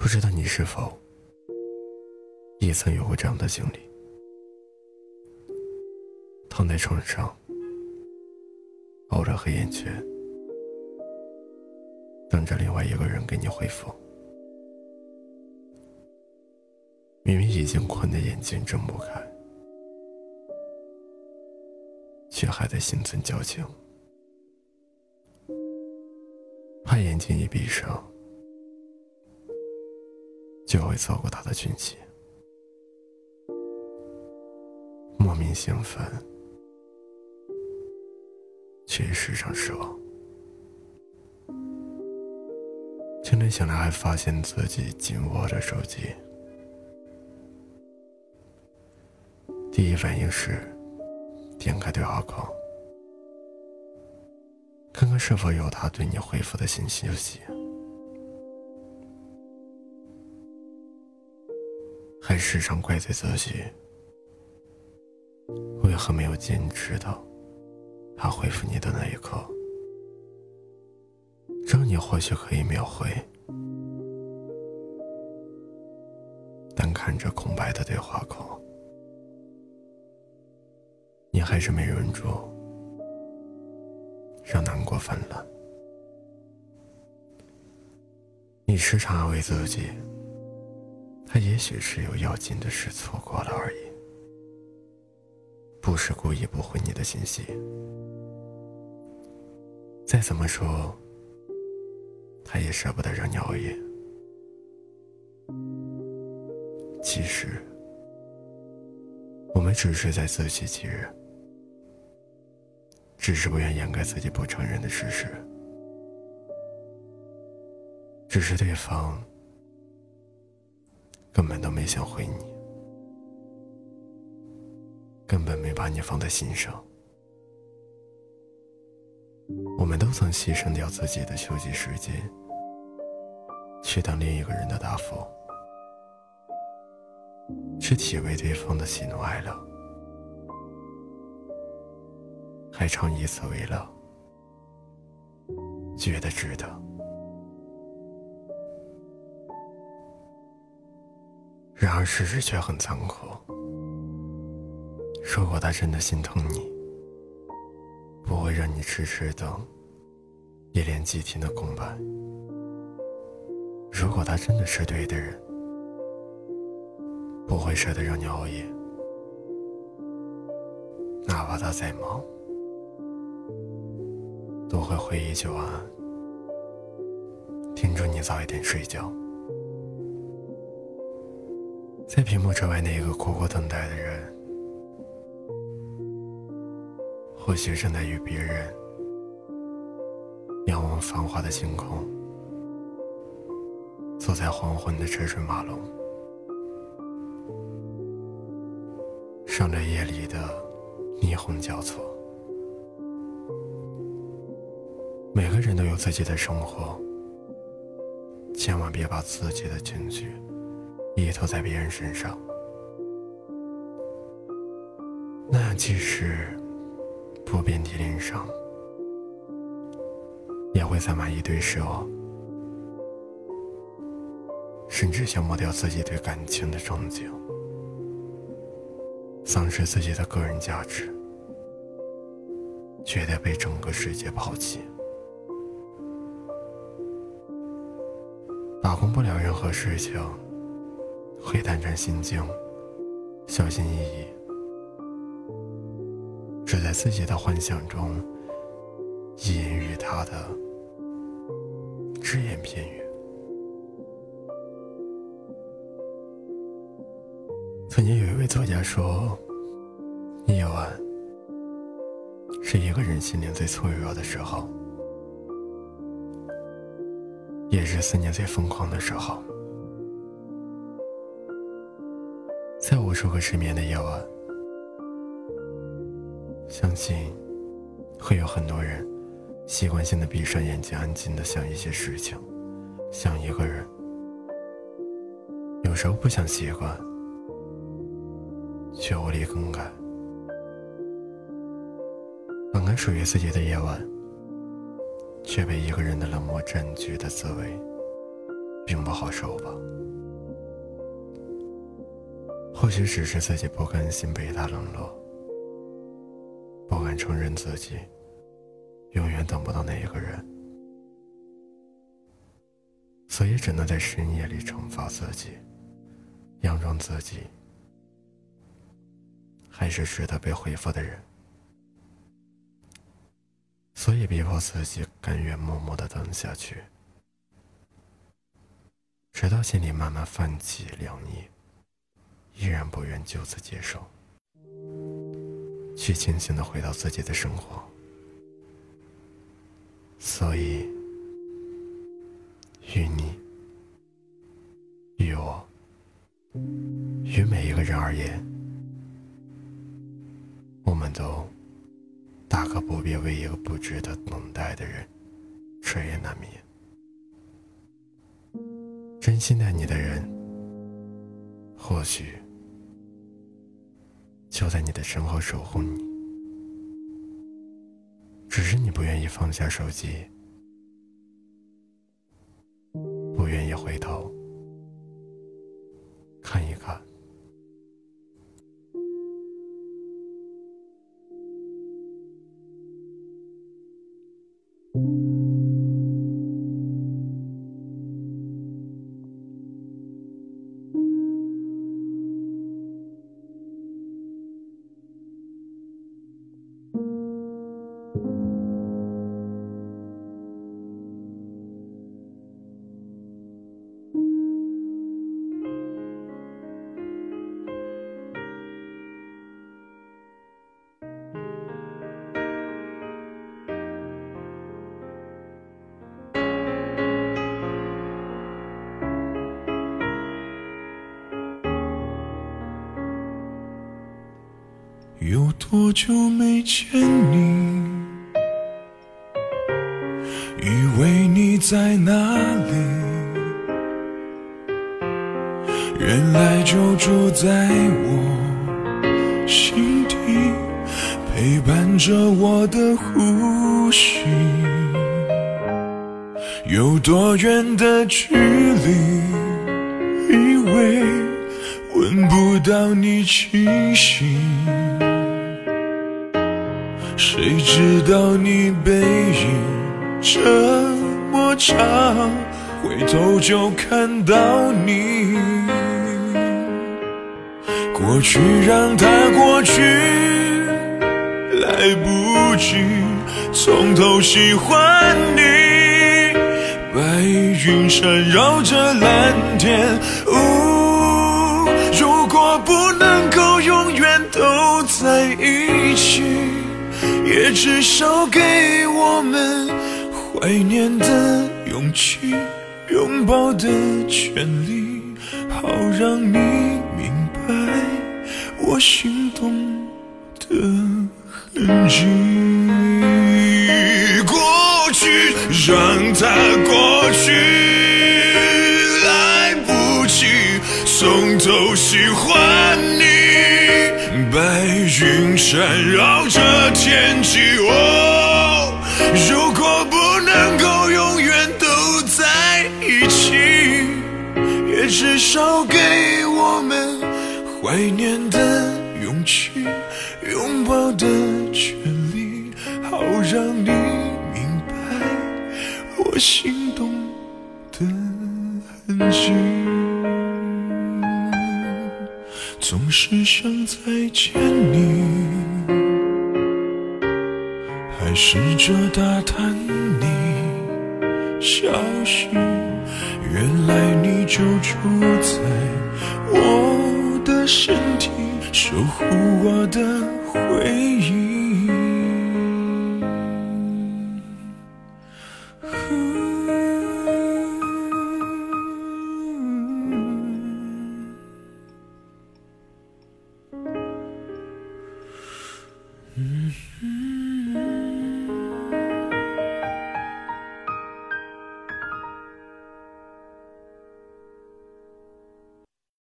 不知道你是否也曾有过这样的经历：躺在床上，熬着黑眼圈，等着另外一个人给你回复。明明已经困得眼睛睁不开，却还在心存矫情，怕眼睛一闭上。就会错过他的讯息，莫名兴奋，却时常失望。清晨醒来，还发现自己紧握着手机，第一反应是点开对话框，看看是否有他对你回复的新消息。时常怪罪自己，为何没有坚持到他回复你的那一刻？这你或许可以秒回，但看着空白的对话框，你还是没忍住，让难过泛滥。你时常安慰自己。他也许是有要紧的事错过了而已，不是故意不回你的信息。再怎么说，他也舍不得让你熬夜。其实，我们只是在自欺欺人，只是不愿掩盖自己不承认的事实，只是对方。根本都没想回你，根本没把你放在心上。我们都曾牺牲掉自己的休息时间，去等另一个人的答复，去体味对方的喜怒哀乐，还常以此为乐，觉得值得。然而事实却很残酷。如果他真的心疼你，不会让你迟迟等一连几天的空白；如果他真的是对的人，不会舍得让你熬夜，哪怕他再忙，都会回一句晚安，叮嘱你早一点睡觉。在屏幕之外，那个苦苦等待的人，或许正在与别人仰望繁华的星空，坐在黄昏的车水马龙，上着夜里的霓虹交错。每个人都有自己的生活，千万别把自己的情绪。依托在别人身上，那样即使不遍体鳞伤，也会攒满一堆失望，甚至消磨掉自己对感情的憧憬，丧失自己的个人价值，觉得被整个世界抛弃，把控不了任何事情。会胆战心惊，小心翼翼，只在自己的幻想中意淫于他的只言片语。曾经有一位作家说：“夜晚是一个人心灵最脆弱的时候，也是思念最疯狂的时候。”无数个失眠的夜晚，相信会有很多人习惯性的闭上眼睛，安静的想一些事情，想一个人。有时候不想习惯，却无力更改。本该属于自己的夜晚，却被一个人的冷漠占据的滋味，并不好受吧？或许只是自己不甘心被他冷落，不敢承认自己永远等不到那一个人，所以只能在深夜里惩罚自己，佯装自己还是值得被回复的人。所以逼迫自己甘愿默默的等下去，直到心里慢慢泛起凉意，依然不愿就此接受，去清醒的回到自己的生活。所以，与你、与我、与每一个人而言，我们都。大可不必为一个不值得等待的人彻夜难眠。真心待你的人，或许就在你的身后守护你，只是你不愿意放下手机，不愿意回头看一看。有多久没见你？以为你在哪里？原来就住在我心底，陪伴着我的呼吸。有多远的距离？以为闻不到你气息。谁知道你背影这么长，回头就看到你。过去让它过去，来不及从头喜欢你。白云缠绕着蓝天，呜，如果不能够永远都在一起。也至少给我们怀念的勇气，拥抱的权利，好让你明白我心动的痕迹。过去让它过缠绕着天际，哦，如果不能够永远都在一起，也至少给我们怀念的勇气，拥抱的权利，好让你明白我心动的痕迹。总是想再见你，还试着打探你消息。原来你就住在我的身体，守护我的回忆。